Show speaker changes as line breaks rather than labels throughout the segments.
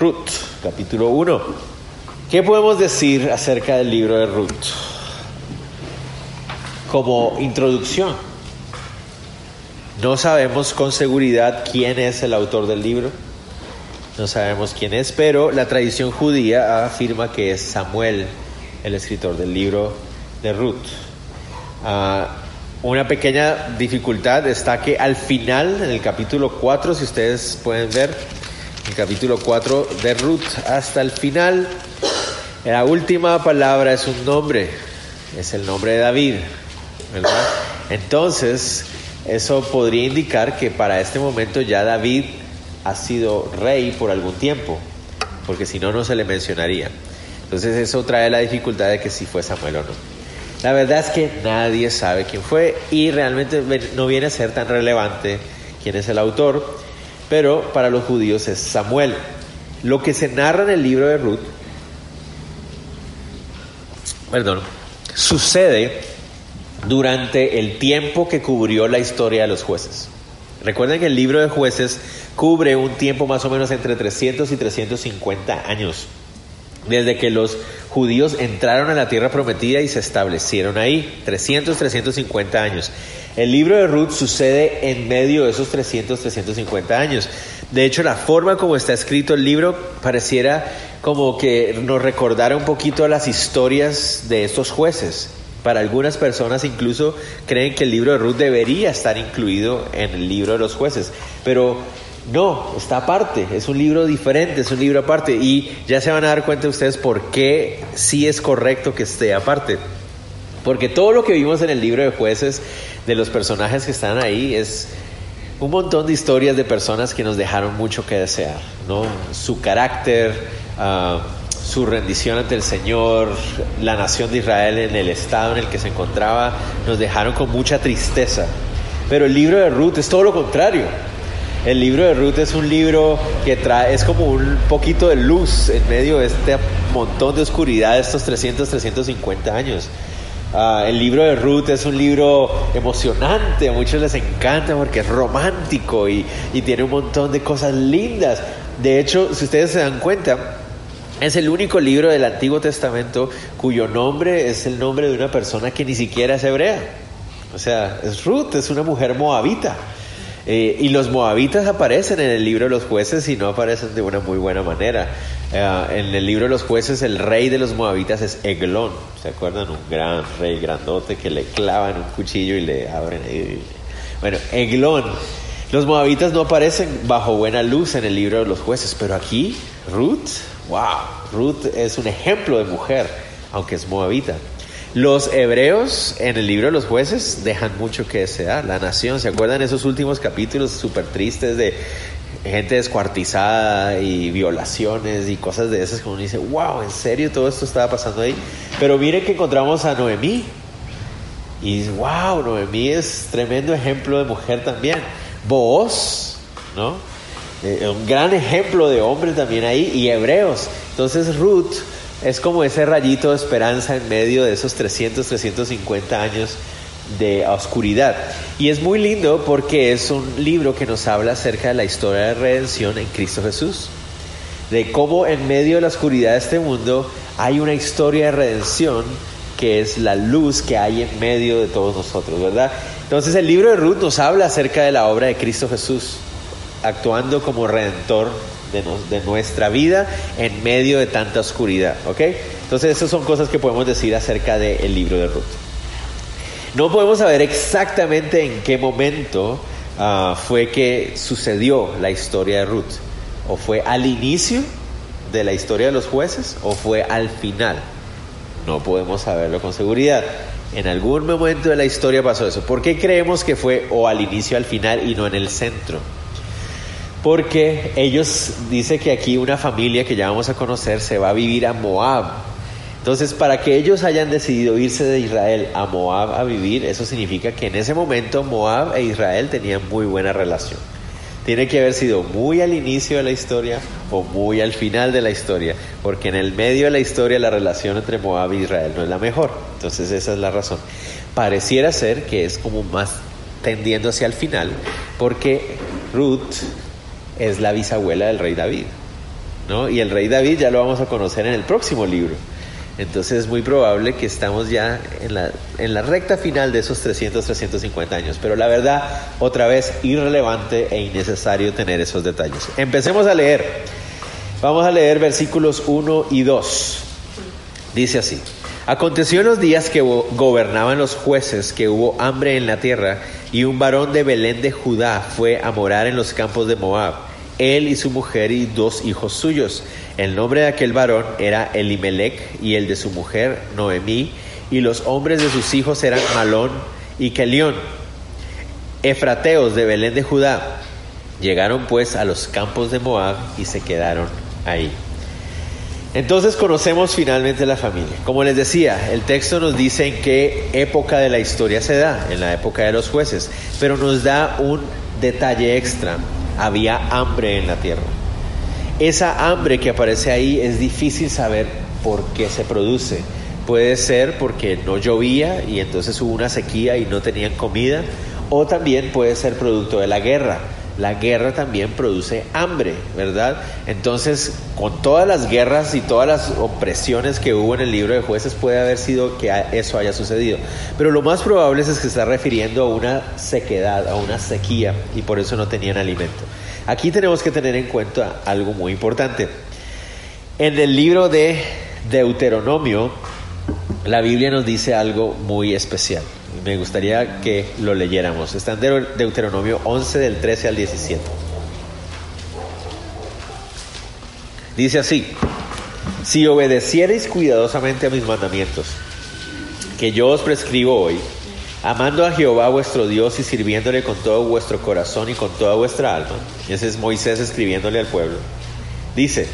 Ruth, capítulo 1. ¿Qué podemos decir acerca del libro de Ruth? Como introducción, no sabemos con seguridad quién es el autor del libro, no sabemos quién es, pero la tradición judía afirma que es Samuel, el escritor del libro de Ruth. Ah, una pequeña dificultad está que al final, en el capítulo 4, si ustedes pueden ver, el capítulo 4 de Ruth, hasta el final, la última palabra es un nombre, es el nombre de David, ¿verdad? Entonces, eso podría indicar que para este momento ya David ha sido rey por algún tiempo, porque si no, no se le mencionaría. Entonces eso trae la dificultad de que si fue Samuel o no. La verdad es que nadie sabe quién fue y realmente no viene a ser tan relevante quién es el autor, pero para los judíos es Samuel. Lo que se narra en el libro de Ruth, perdón, sucede durante el tiempo que cubrió la historia de los jueces. Recuerden que el libro de jueces cubre un tiempo más o menos entre 300 y 350 años, desde que los judíos entraron a la tierra prometida y se establecieron ahí, 300, 350 años. El libro de Ruth sucede en medio de esos 300, 350 años. De hecho, la forma como está escrito el libro pareciera como que nos recordara un poquito las historias de estos jueces. Para algunas personas incluso creen que el libro de Ruth debería estar incluido en el libro de los jueces, pero no, está aparte, es un libro diferente, es un libro aparte y ya se van a dar cuenta ustedes por qué sí es correcto que esté aparte. Porque todo lo que vimos en el libro de jueces de los personajes que están ahí es un montón de historias de personas que nos dejaron mucho que desear, ¿no? Su carácter, uh, su rendición ante el Señor, la nación de Israel en el estado en el que se encontraba, nos dejaron con mucha tristeza. Pero el libro de Ruth es todo lo contrario. El libro de Ruth es un libro que trae, es como un poquito de luz en medio de este montón de oscuridad de estos 300, 350 años. Uh, el libro de Ruth es un libro emocionante, a muchos les encanta porque es romántico y, y tiene un montón de cosas lindas. De hecho, si ustedes se dan cuenta, es el único libro del Antiguo Testamento cuyo nombre es el nombre de una persona que ni siquiera es hebrea. O sea, es Ruth, es una mujer moabita. Eh, y los moabitas aparecen en el libro de los jueces y no aparecen de una muy buena manera. Eh, en el libro de los jueces el rey de los moabitas es Eglón. ¿Se acuerdan? Un gran rey grandote que le clavan un cuchillo y le abren. Bueno, Eglón. Los moabitas no aparecen bajo buena luz en el libro de los jueces, pero aquí Ruth Wow, Ruth es un ejemplo de mujer, aunque es moabita. Los hebreos en el libro de los jueces dejan mucho que desear. La nación, ¿se acuerdan esos últimos capítulos súper tristes de gente descuartizada y violaciones y cosas de esas? Como uno dice, wow, ¿en serio todo esto estaba pasando ahí? Pero miren que encontramos a Noemí. Y wow, Noemí es tremendo ejemplo de mujer también. Vos, ¿no? Eh, un gran ejemplo de hombre también ahí, y hebreos. Entonces Ruth es como ese rayito de esperanza en medio de esos 300, 350 años de oscuridad. Y es muy lindo porque es un libro que nos habla acerca de la historia de redención en Cristo Jesús. De cómo en medio de la oscuridad de este mundo hay una historia de redención que es la luz que hay en medio de todos nosotros, ¿verdad? Entonces el libro de Ruth nos habla acerca de la obra de Cristo Jesús actuando como redentor de, nuestra vida en medio de tanta oscuridad. ¿Ok? Entonces, esas son cosas que podemos decir acerca del libro de Ruth. No podemos saber exactamente en qué momento ah, fue que sucedió la historia de Ruth. O fue al inicio de la historia de los jueces o fue al final. No podemos saberlo con seguridad. En algún momento de la historia pasó eso. ¿Por qué creemos que fue o al inicio, al final y no en el centro? porque ellos dice que aquí una familia que ya vamos a conocer se va a vivir a Moab. Entonces, para que ellos hayan decidido irse de Israel a Moab a vivir, eso significa que en ese momento Moab e Israel tenían muy buena relación. Tiene que haber sido muy al inicio de la historia o muy al final de la historia, porque en el medio de la historia la relación entre Moab e Israel no es la mejor. Entonces, esa es la razón. Pareciera ser que es como más tendiendo hacia el final, porque Ruth es la bisabuela del rey David. ¿no? Y el rey David ya lo vamos a conocer en el próximo libro. Entonces es muy probable que estamos ya en la, en la recta final de esos 300, 350 años. Pero la verdad, otra vez, irrelevante e innecesario tener esos detalles. Empecemos a leer. Vamos a leer versículos 1 y 2. Dice así. Aconteció en los días que gobernaban los jueces que hubo hambre en la tierra y un varón de Belén de Judá fue a morar en los campos de Moab, él y su mujer y dos hijos suyos. El nombre de aquel varón era Elimelech y el de su mujer Noemí, y los hombres de sus hijos eran Malón y Kelión, efrateos de Belén de Judá. Llegaron pues a los campos de Moab y se quedaron ahí. Entonces conocemos finalmente la familia. Como les decía, el texto nos dice en qué época de la historia se da, en la época de los jueces, pero nos da un detalle extra. Había hambre en la tierra. Esa hambre que aparece ahí es difícil saber por qué se produce. Puede ser porque no llovía y entonces hubo una sequía y no tenían comida, o también puede ser producto de la guerra la guerra también produce hambre, ¿verdad? Entonces, con todas las guerras y todas las opresiones que hubo en el libro de jueces, puede haber sido que eso haya sucedido. Pero lo más probable es que se está refiriendo a una sequedad, a una sequía, y por eso no tenían alimento. Aquí tenemos que tener en cuenta algo muy importante. En el libro de Deuteronomio, la Biblia nos dice algo muy especial. Me gustaría que lo leyéramos. Está en Deuteronomio 11 del 13 al 17. Dice así, si obedeciereis cuidadosamente a mis mandamientos, que yo os prescribo hoy, amando a Jehová vuestro Dios y sirviéndole con todo vuestro corazón y con toda vuestra alma, ese es Moisés escribiéndole al pueblo, dice,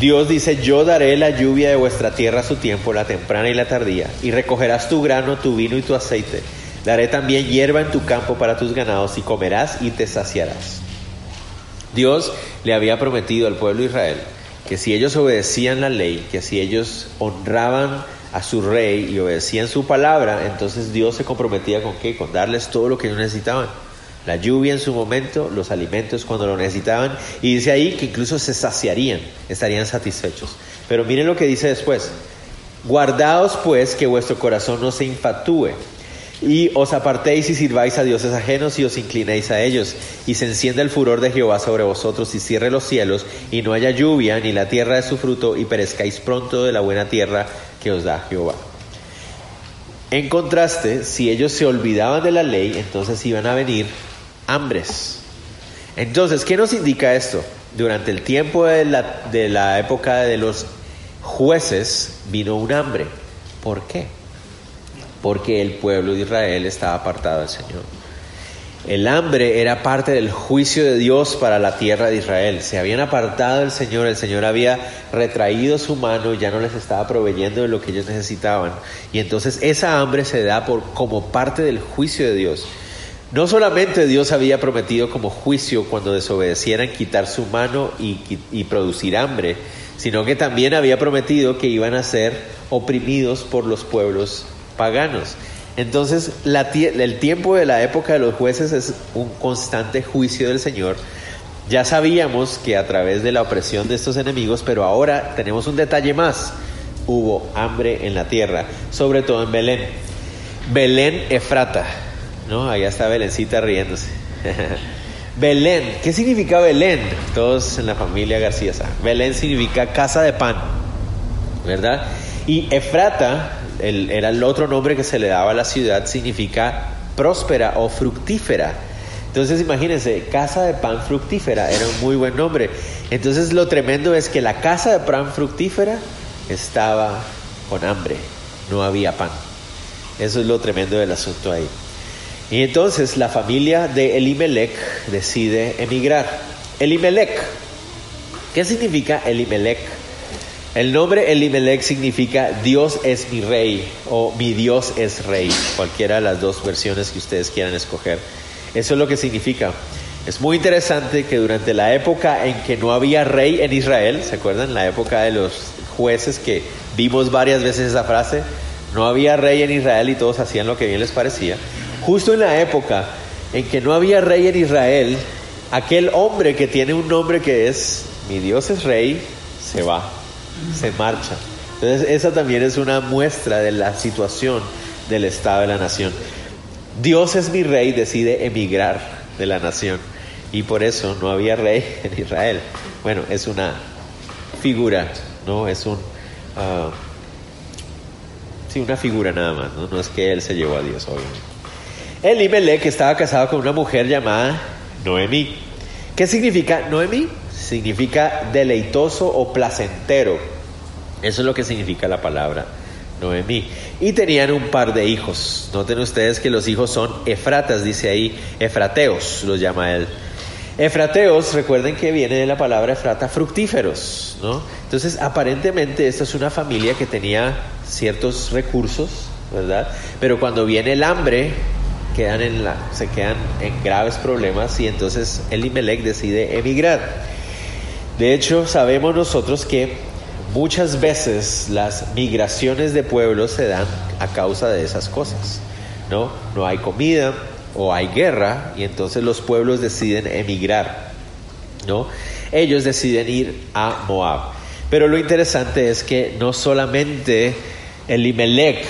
Dios dice, yo daré la lluvia de vuestra tierra a su tiempo, la temprana y la tardía, y recogerás tu grano, tu vino y tu aceite. Daré también hierba en tu campo para tus ganados, y comerás y te saciarás. Dios le había prometido al pueblo de Israel que si ellos obedecían la ley, que si ellos honraban a su rey y obedecían su palabra, entonces Dios se comprometía con qué? Con darles todo lo que ellos necesitaban la lluvia en su momento, los alimentos cuando lo necesitaban, y dice ahí que incluso se saciarían, estarían satisfechos. Pero miren lo que dice después, guardaos pues que vuestro corazón no se infatúe, y os apartéis y sirváis a dioses ajenos y os inclinéis a ellos, y se encienda el furor de Jehová sobre vosotros y cierre los cielos, y no haya lluvia ni la tierra de su fruto, y perezcáis pronto de la buena tierra que os da Jehová. En contraste, si ellos se olvidaban de la ley, entonces iban a venir hambres. Entonces, ¿qué nos indica esto? Durante el tiempo de la, de la época de los jueces vino un hambre. ¿Por qué? Porque el pueblo de Israel estaba apartado del Señor. El hambre era parte del juicio de Dios para la tierra de Israel. Se habían apartado del Señor, el Señor había retraído su mano ya no les estaba proveyendo de lo que ellos necesitaban. Y entonces esa hambre se da por, como parte del juicio de Dios. No solamente Dios había prometido como juicio cuando desobedecieran quitar su mano y, producir hambre, sino que también había prometido que iban a ser oprimidos por los pueblos paganos. Entonces, el tiempo de la época de los jueces es un constante juicio del Señor. Ya sabíamos que a través de la opresión de estos enemigos, pero ahora tenemos un detalle más. Hubo hambre en la tierra, sobre todo en Belén. Belén Efrata. ¿no? Allá está Belencita riéndose. Belén, ¿qué significa Belén? Todos en la familia García Belén significa casa de pan, ¿verdad? Y Efrata, era el otro nombre que se le daba a la ciudad, significa próspera o fructífera. Entonces imagínense, casa de pan fructífera, era un muy buen nombre. Entonces lo tremendo es que la casa de pan fructífera estaba con hambre, no había pan. Eso es lo tremendo del asunto ahí. Y entonces la familia de Elimelech decide emigrar. Elimelech, ¿qué significa Elimelech? El nombre Elimelech significa Dios es mi rey o mi Dios es rey, cualquiera de las dos versiones que ustedes quieran escoger. Eso es lo que significa. Es muy interesante que durante la época en que no había rey en Israel, ¿se acuerdan? La época de los jueces que vimos varias veces esa frase, no había rey en Israel y todos hacían lo que bien les parecía. Justo en la época en que no había rey en Israel, aquel hombre que tiene un nombre que es mi Dios es rey, se va, se marcha. Entonces esa también es una muestra de la situación del Estado de la nación. Dios es mi rey, decide emigrar de la nación y por eso no había rey en Israel. Bueno, es una figura, ¿no? Es un... Uh, sí, una figura nada más, ¿no? No es que él se llevó a Dios, obviamente. que estaba casado con una mujer llamada Noemí. ¿Qué significa Noemí? Significa deleitoso o placentero. Eso es lo que significa la palabra Noemí. Y tenían un par de hijos. Noten ustedes que los hijos son efratas, dice ahí, efrateos, los llama él. Efrateos, recuerden que viene de la palabra efrata, fructíferos, ¿no? Entonces, aparentemente esta es una familia que tenía ciertos recursos, ¿verdad? Pero cuando viene el hambre, quedan en la, se quedan en graves problemas y entonces Elimelech decide emigrar. De hecho, sabemos nosotros que muchas veces las migraciones de pueblos se dan a causa de esas cosas, ¿no? No hay comida, o hay guerra y entonces los pueblos deciden emigrar, ¿no? Ellos deciden ir a Moab. Pero lo interesante es que no solamente Elimelech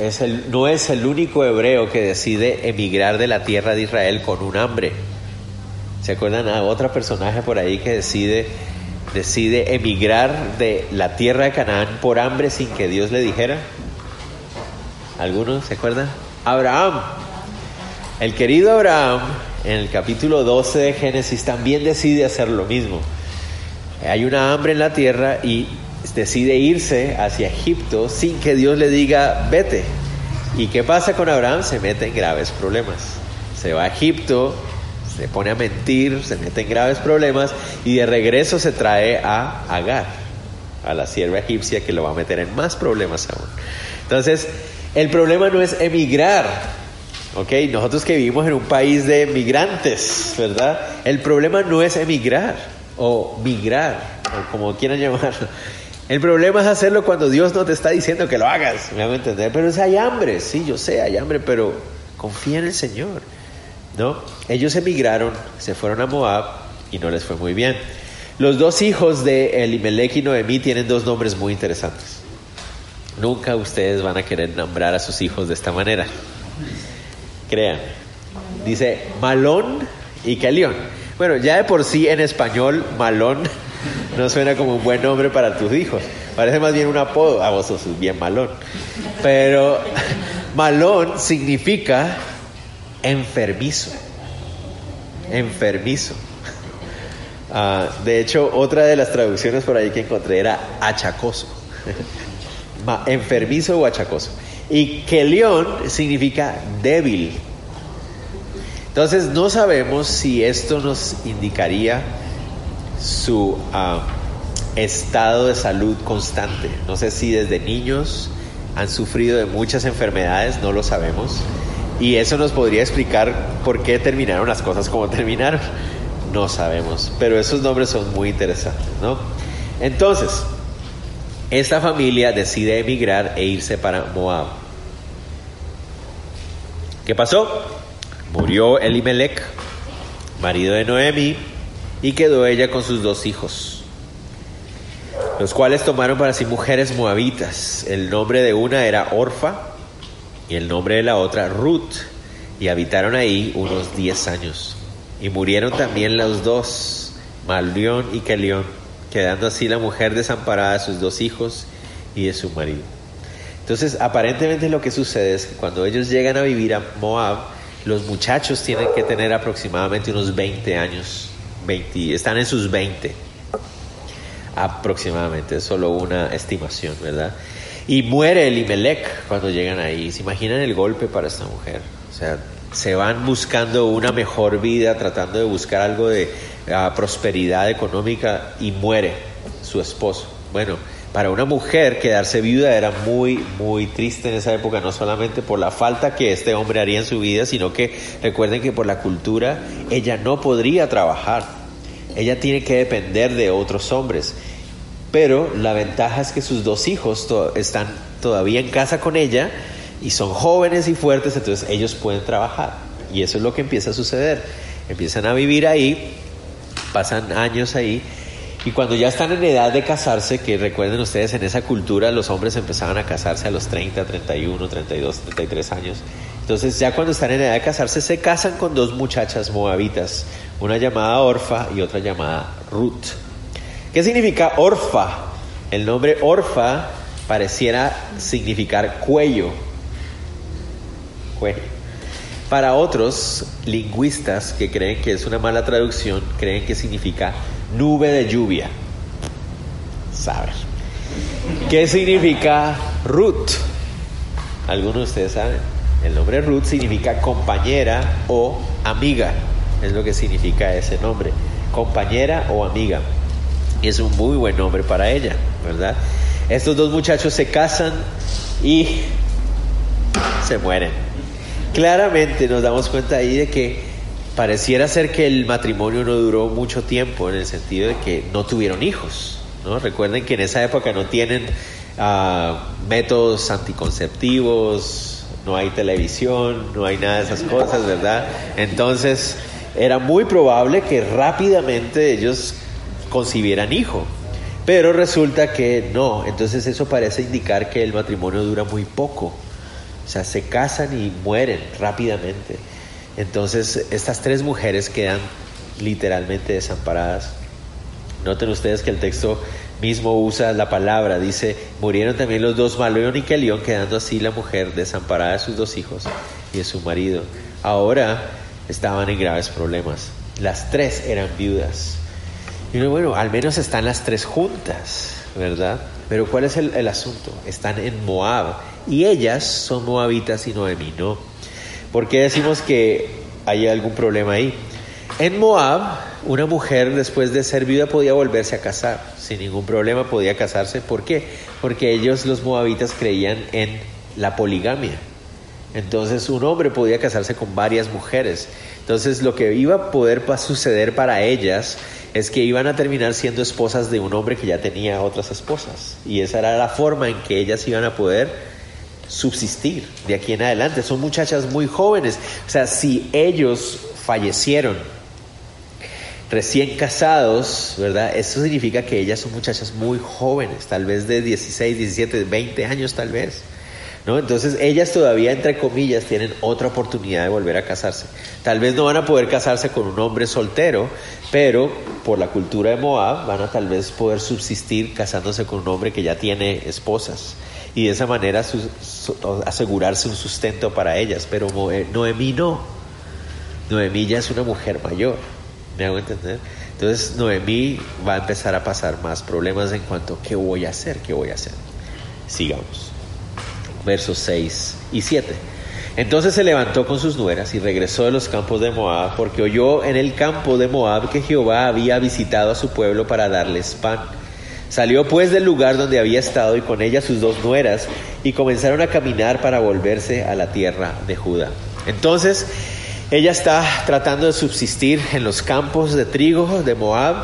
es no es el único hebreo que decide emigrar de la tierra de Israel con un hambre. ¿Se acuerdan a otro personaje por ahí que decide, decide emigrar de la tierra de Canaán por hambre sin que Dios le dijera? ¿Algunos se acuerdan? Abraham. El querido Abraham, en el capítulo 12 de Génesis, también decide hacer lo mismo. Hay una hambre en la tierra y decide irse hacia Egipto sin que Dios le diga, vete. ¿Y qué pasa con Abraham? Se mete en graves problemas. Se va a Egipto, se pone a mentir, se mete en graves problemas y de regreso se trae a Agar, a la sierva egipcia que lo va a meter en más problemas aún. Entonces, el problema no es emigrar, ¿ok? Nosotros que vivimos en un país de migrantes, ¿verdad? El problema no es emigrar o migrar, o como quieran llamarlo. El problema es hacerlo cuando Dios no te está diciendo que lo hagas, me hago entender. Pero es hay hambre, sí, yo sé, hay hambre, pero confía en el Señor, ¿no? Ellos emigraron, se fueron a Moab y no les fue muy bien. Los dos hijos de Elimelech y Noemí tienen dos nombres muy interesantes. Nunca ustedes van a querer nombrar a sus hijos de esta manera crean. Dice Malón y Calión. Bueno, ya de por sí en español, Malón no suena como un buen nombre para tus hijos. Parece más bien un apodo. Ah, vos bien malón. Pero malón significa enfermizo. Enfermizo. Ah, de hecho, otra de las traducciones por ahí que encontré era achacoso. enfermizo o achacoso. Y Kelión significa débil. Entonces no sabemos si esto nos indicaría su ah, estado de salud constante. No sé si desde niños han sufrido de muchas enfermedades, no lo sabemos. Y eso nos podría explicar por qué terminaron las cosas como terminaron. No sabemos, pero esos nombres son muy interesantes, ¿no? Entonces, esta familia decide emigrar e irse para Moab. ¿Qué pasó? Murió Elimelech, marido de Noemi, y quedó ella con sus dos hijos, los cuales tomaron para sí mujeres moabitas. El nombre de una era Orfa y el nombre de la otra Ruth, y habitaron ahí unos diez años. Y murieron también los dos, Malión y Kelión quedando así la mujer desamparada de sus dos hijos y de su marido. Entonces, aparentemente lo que sucede es que cuando ellos llegan a vivir a Moab, los muchachos tienen que tener aproximadamente unos 20 años, 20, están en sus 20 aproximadamente, es solo una estimación, ¿verdad? Y muere Elimelech cuando llegan ahí. ¿Se imaginan el golpe para esta mujer? O sea, se van buscando una mejor vida, tratando de buscar algo de ah, prosperidad económica y muere su esposo. Bueno, para una mujer quedarse viuda era muy, muy triste en esa época, no solamente por la falta que este hombre haría en su vida, sino que recuerden que por la cultura ella no podría trabajar, ella tiene que depender de otros hombres. Pero la ventaja es que sus dos hijos están todavía en casa con ella y son jóvenes y fuertes, entonces ellos pueden trabajar. Y eso es lo que empieza a suceder. Empiezan a vivir ahí, pasan años ahí Y cuando ya están en edad de casarse, que recuerden ustedes, en esa cultura los hombres empezaban a casarse a los 30, 31, 32, 33 años. Entonces ya cuando están en edad de casarse se casan con dos muchachas moabitas, una llamada Orfa y otra llamada Ruth. ¿Qué significa Orfa? El nombre Orfa pareciera significar cuello. Cuello. Para otros lingüistas que creen que es una mala traducción, creen que significa nube de lluvia. Saber. ¿Qué significa Ruth? Algunos de ustedes saben. El nombre Ruth significa compañera o amiga. Es lo que significa ese nombre. Compañera o amiga. Y es un muy buen nombre para ella, ¿verdad? Estos dos muchachos se casan y se mueren. Claramente nos damos cuenta ahí de que pareciera ser que el matrimonio no duró mucho tiempo en el sentido de que no tuvieron hijos. ¿no? Recuerden que en esa época no tienen ah, métodos anticonceptivos, no hay televisión, no hay nada de esas cosas, ¿verdad? Entonces era muy probable que rápidamente ellos concibieran hijo. Pero resulta que no, entonces eso parece indicar que el matrimonio dura muy poco. O sea, se casan y mueren rápidamente. Entonces, estas tres mujeres quedan literalmente desamparadas. Noten ustedes que el texto mismo usa la palabra, dice, murieron también los dos Maleón y Kelión, quedando así la mujer desamparada de sus dos hijos y de su marido. Ahora estaban en graves problemas. Las tres eran viudas. Y bueno, al menos están las tres juntas, ¿verdad? Pero ¿cuál es el, asunto? Están en Moab y ellas son moabitas y Noemí no. ¿Por qué decimos que hay algún problema ahí? En Moab, una mujer después de ser viuda podía volverse a casar, sin ningún problema podía casarse. ¿Por qué? Porque ellos, los moabitas, creían en la poligamia. Entonces un hombre podía casarse con varias mujeres. Entonces lo que iba a poder suceder para ellas es que iban a terminar siendo esposas de un hombre que ya tenía otras esposas. Y esa era la forma en que ellas iban a poder subsistir de aquí en adelante. Son muchachas muy jóvenes. O sea, si ellos fallecieron recién casados, ¿verdad? Eso significa que ellas son muchachas muy jóvenes, tal vez de 16, 17, 20 años tal vez. ¿No? Entonces ellas todavía, entre comillas, tienen otra oportunidad de volver a casarse. Tal vez no van a poder casarse con un hombre soltero, pero por la cultura de Moab van a tal vez poder subsistir casándose con un hombre que ya tiene esposas y de esa manera asegurarse un sustento para ellas. Pero Noemí no. Noemí ya es una mujer mayor. ¿Me hago entender? Entonces Noemí va a empezar a pasar más problemas en cuanto a qué voy a hacer, qué voy a hacer. Sigamos. Versos 6 y 7. Entonces se levantó con sus nueras y regresó de los campos de Moab, porque oyó en el campo de Moab que Jehová había visitado a su pueblo para darles pan. Salió pues del lugar donde había estado y con ella sus dos nueras y comenzaron a caminar para volverse a la tierra de Judá. Entonces ella está tratando de subsistir en los campos de trigo de Moab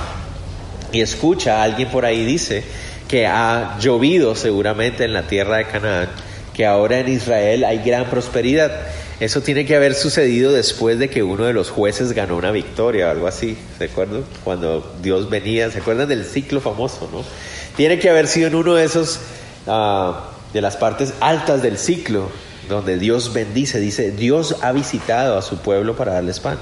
y escucha, alguien por ahí dice que ha llovido seguramente en la tierra de Canaán, que ahora en Israel hay gran prosperidad. Eso tiene que haber sucedido después de que uno de los jueces ganó una victoria o algo así, ¿se acuerdan? Cuando Dios venía, ¿se acuerdan del ciclo famoso, no? Tiene que haber sido en uno de esos, ah, de las partes altas del ciclo, donde Dios bendice, dice, Dios ha visitado a su pueblo para darles pan.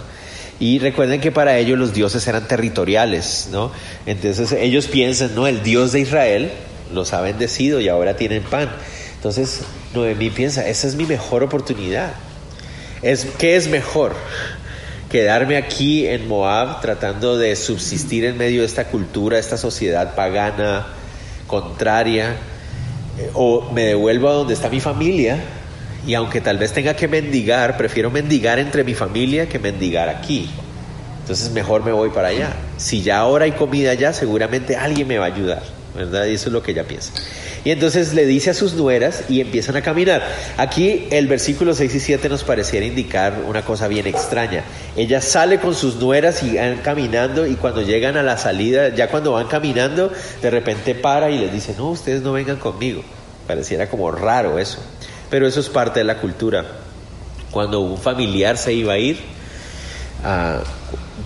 Y recuerden que para ellos los dioses eran territoriales, ¿no? Entonces ellos piensan, no, el Dios de Israel los ha bendecido y ahora tienen pan. Entonces Noemí piensa, esa es mi mejor oportunidad. Es, ¿Qué es mejor? Quedarme aquí en Moab tratando de subsistir en medio de esta cultura, esta sociedad pagana, contraria, eh, o me devuelvo a donde está mi familia y aunque tal vez tenga que mendigar, prefiero mendigar entre mi familia que mendigar aquí. Entonces mejor me voy para allá. Si ya ahora hay comida allá, seguramente alguien me va a ayudar, ¿verdad? Y eso es lo que ella piensa. Y entonces le dice a sus nueras y empiezan a caminar. Aquí el versículo 6 y 7 nos pareciera indicar una cosa bien extraña. Ella sale con sus nueras y van caminando y cuando llegan a la salida, ya cuando van caminando, de repente para y les dice, no, ustedes no vengan conmigo. Pareciera como raro eso. Pero eso es parte de la cultura. Cuando un familiar se iba a ir, ah,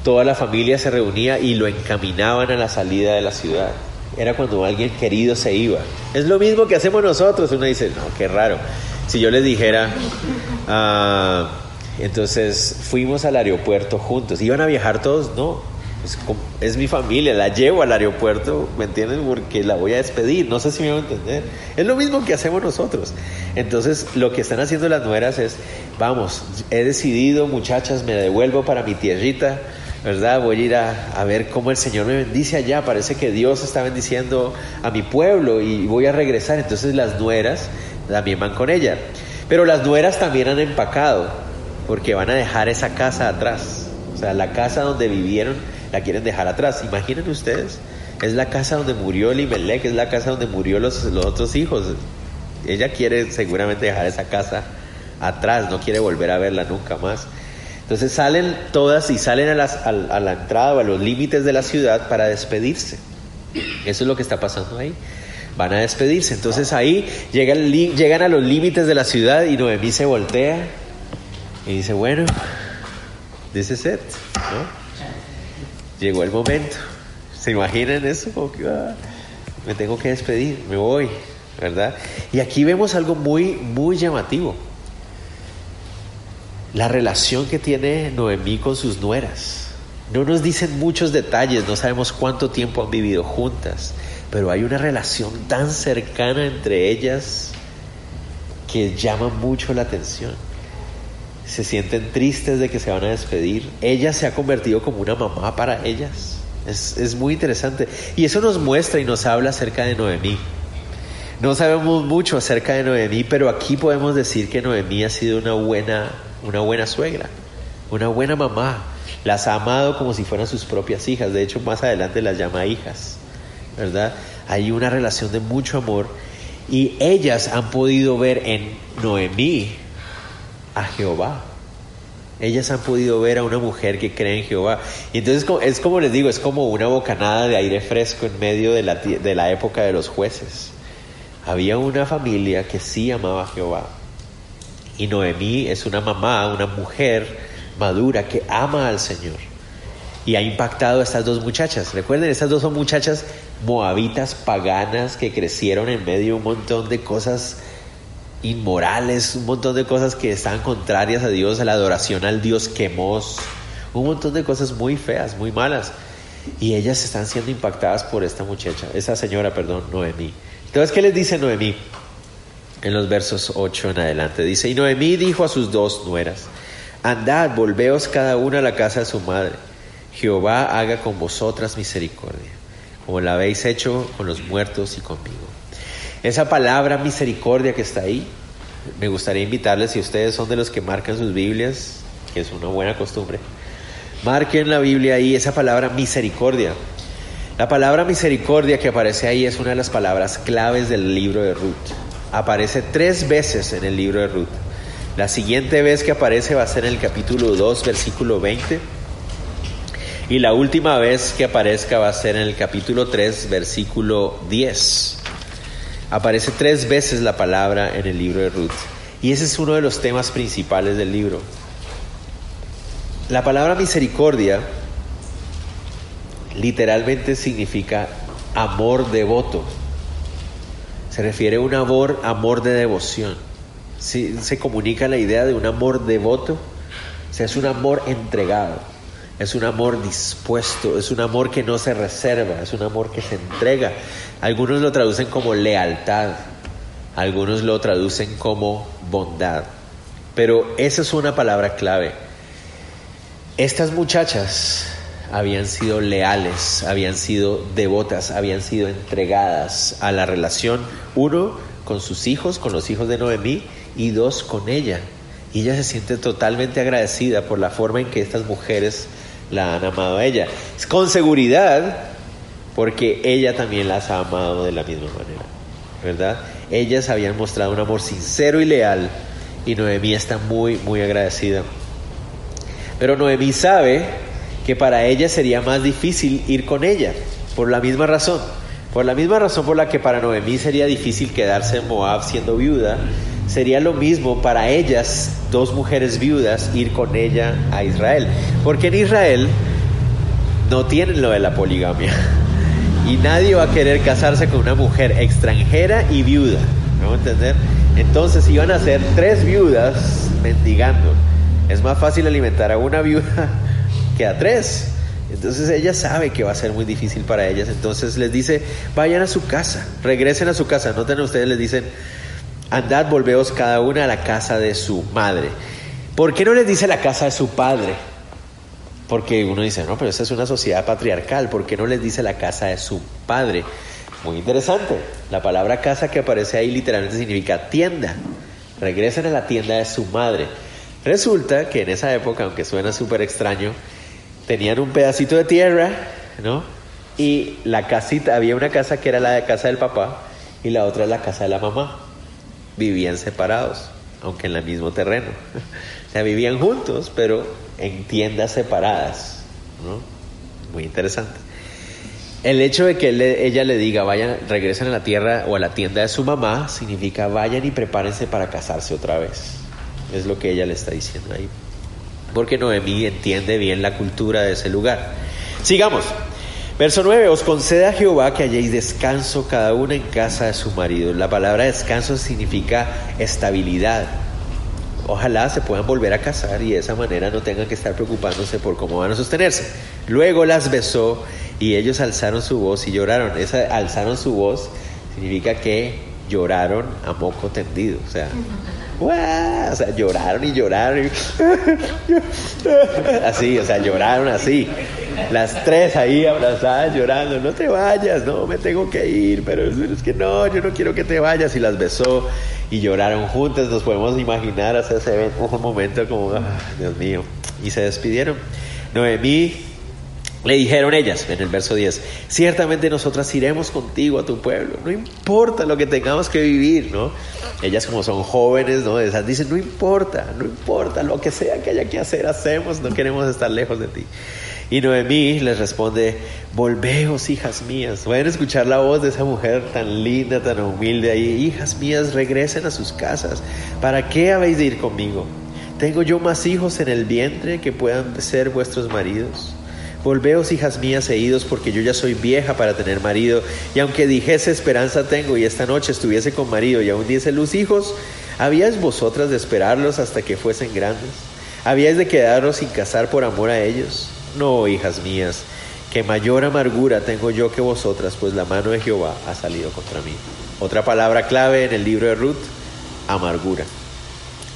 toda la familia se reunía y lo encaminaban a la salida de la ciudad. Era cuando alguien querido se iba. Es lo mismo que hacemos nosotros. Uno dice, no, qué raro. Si yo les dijera, ah, entonces fuimos al aeropuerto juntos, ¿iban a viajar todos? No, es, mi familia, la llevo al aeropuerto, ¿me entienden? Porque la voy a despedir, no sé si me van a entender. Es lo mismo que hacemos nosotros. Entonces, lo que están haciendo las nueras es, vamos, he decidido, muchachas, me devuelvo para mi tierrita, ¿verdad? Voy a ir a, ver cómo el Señor me bendice allá. Parece que Dios está bendiciendo a mi pueblo y voy a regresar. Entonces, las nueras también van con ella. Pero las nueras también han empacado, porque van a dejar esa casa atrás. O sea, la casa donde vivieron la quieren dejar atrás. Imaginen ustedes, es la casa donde murió Elimelech, es la casa donde murió los, los otros hijos. Ella quiere seguramente dejar esa casa atrás, no quiere volver a verla nunca más. Entonces salen todas y salen a, las, a, la entrada o a los límites de la ciudad para despedirse. Eso es lo que está pasando ahí. Van a despedirse. Entonces ahí llegan, llegan a los límites de la ciudad y Noemí se voltea y dice, bueno, is it. ¿no? llegó el momento. ¿Se imaginan eso? Ah, me tengo que despedir, me voy, ¿verdad? Y aquí vemos algo muy, muy llamativo. La relación que tiene Noemí con sus nueras. No nos dicen muchos detalles, no sabemos cuánto tiempo han vivido juntas, pero hay una relación tan cercana entre ellas que llama mucho la atención se sienten tristes de que se van a despedir. Ella se ha convertido como una mamá para ellas. Es, muy interesante. Y eso nos muestra y nos habla acerca de Noemí. No sabemos mucho acerca de Noemí, pero aquí podemos decir que Noemí ha sido una buena, una buena suegra, una buena mamá. Las ha amado como si fueran sus propias hijas. De hecho, más adelante las llama hijas. ¿Verdad? Hay una relación de mucho amor. Y ellas han podido ver en Noemí a Jehová. Ellas han podido ver a una mujer que cree en Jehová. Y entonces es como les digo, es como una bocanada de aire fresco en medio de la, de la época de los jueces. Había una familia que sí amaba a Jehová. Y Noemí es una mamá, una mujer madura que ama al Señor. Y ha impactado a estas dos muchachas. Recuerden, estas dos son muchachas moabitas paganas que crecieron en medio de un montón de cosas inmorales, un montón de cosas que están contrarias a Dios, a la adoración al Dios quemos, un montón de cosas muy feas, muy malas. Y ellas están siendo impactadas por esta muchacha, esa señora, perdón, Noemí. Entonces, ¿qué les dice Noemí? En los versos 8 en adelante. Dice, y Noemí dijo a sus dos nueras, andad, volveos cada una a la casa de su madre. Jehová haga con vosotras misericordia, como la habéis hecho con los muertos y conmigo. Esa palabra misericordia que está ahí, me gustaría invitarles, si ustedes son de los que marcan sus Biblias, que es una buena costumbre, marquen la Biblia ahí esa palabra misericordia. La palabra misericordia que aparece ahí es una de las palabras claves del libro de Ruth. Aparece tres veces en el libro de Ruth. La siguiente vez que aparece va a ser en el capítulo 2, versículo 20. Y la última vez que aparezca va a ser en el capítulo 3, versículo 10. Aparece tres veces la palabra en el libro de Ruth. Y ese es uno de los temas principales del libro. La palabra misericordia literalmente significa amor devoto. Se refiere a un amor, amor de devoción. se comunica la idea de un amor devoto. O sea, es un amor entregado. Es un amor dispuesto, es un amor que no se reserva, es un amor que se entrega. Algunos lo traducen como lealtad, algunos lo traducen como bondad. Pero esa es una palabra clave. Estas muchachas habían sido leales, habían sido devotas, habían sido entregadas a la relación, uno, con sus hijos, con los hijos de Noemí, y dos, con ella. Y ella se siente totalmente agradecida por la forma en que estas mujeres la han amado a ella. Con seguridad, porque ella también las ha amado de la misma manera, ¿verdad? Ellas habían mostrado un amor sincero y leal y Noemí está muy, muy agradecida. Pero Noemí sabe que para ella sería más difícil ir con ella, por la misma razón. Por la misma razón por la que para Noemí sería difícil quedarse en Moab siendo viuda, sería lo mismo para ellas, dos mujeres viudas, ir con ella a Israel. Porque en Israel no tienen lo de la poligamia. Y nadie va a querer casarse con una mujer extranjera y viuda. ¿Me entender? Entonces iban a ser tres viudas mendigando. Es más fácil alimentar a una viuda que a tres. Entonces ella sabe que va a ser muy difícil para ellas. Entonces les dice, vayan a su casa, regresen a su casa. Noten ustedes, les dicen, andad, volveos cada una a la casa de su madre. ¿Por qué no les dice la casa de su padre? Porque uno dice, no, pero esa es una sociedad patriarcal, ¿por qué no les dice la casa de su padre? Muy interesante. La palabra casa que aparece ahí literalmente significa tienda. Regresen a la tienda de su madre. Resulta que en esa época, aunque suena súper extraño, tenían un pedacito de tierra, ¿no? Y la casita, había una casa que era la de casa del papá y la otra la casa de la mamá. Vivían separados, aunque en el mismo terreno. O sea, vivían juntos, pero en tiendas separadas. ¿no? Muy interesante. El hecho de que ella le diga, vayan, regresen a la tierra o a la tienda de su mamá, significa vayan y prepárense para casarse otra vez. Es lo que ella le está diciendo ahí. Porque Noemí entiende bien la cultura de ese lugar. Sigamos. Verso 9, os conceda Jehová que halléis descanso cada una en casa de su marido. La palabra descanso significa estabilidad, Ojalá se puedan volver a casar y de esa manera no tengan que estar preocupándose por cómo van a sostenerse. Luego las besó y ellos alzaron su voz y lloraron. Esa alzaron su voz significa que lloraron a moco tendido. O sea, o sea, lloraron y lloraron. así, o sea, lloraron así. Las tres ahí abrazadas llorando, no te vayas, no, me tengo que ir, pero es que no, yo no quiero que te vayas. Y las besó y lloraron juntas. Nos podemos imaginar hacer ese, ese momento como, ah, Dios mío. Y se despidieron. Noemí le dijeron ellas en el verso 10, ciertamente nosotras iremos contigo a tu pueblo, no importa lo que tengamos que vivir, ¿no? Ellas como son jóvenes, ¿no? Esas dicen, no importa, no importa lo que sea que haya que hacer, hacemos, no queremos estar lejos de ti. Y Noemí les responde, volveos, hijas mías. Pueden escuchar la voz de esa mujer tan linda, tan humilde ahí. Hijas mías, regresen a sus casas. ¿Para qué habéis de ir conmigo? ¿Tengo yo más hijos en el vientre que puedan ser vuestros maridos? Volveos, hijas mías, e idos, porque yo ya soy vieja para tener marido. Y aunque dijese esperanza tengo y esta noche estuviese con marido y aún diese luz hijos, ¿habíais vosotras de esperarlos hasta que fuesen grandes? ¿Habíais de quedaros sin casar por amor a ellos? No, hijas mías, que mayor amargura tengo yo que vosotras, pues la mano de Jehová ha salido contra mí. Otra palabra clave en el libro de Ruth, amargura.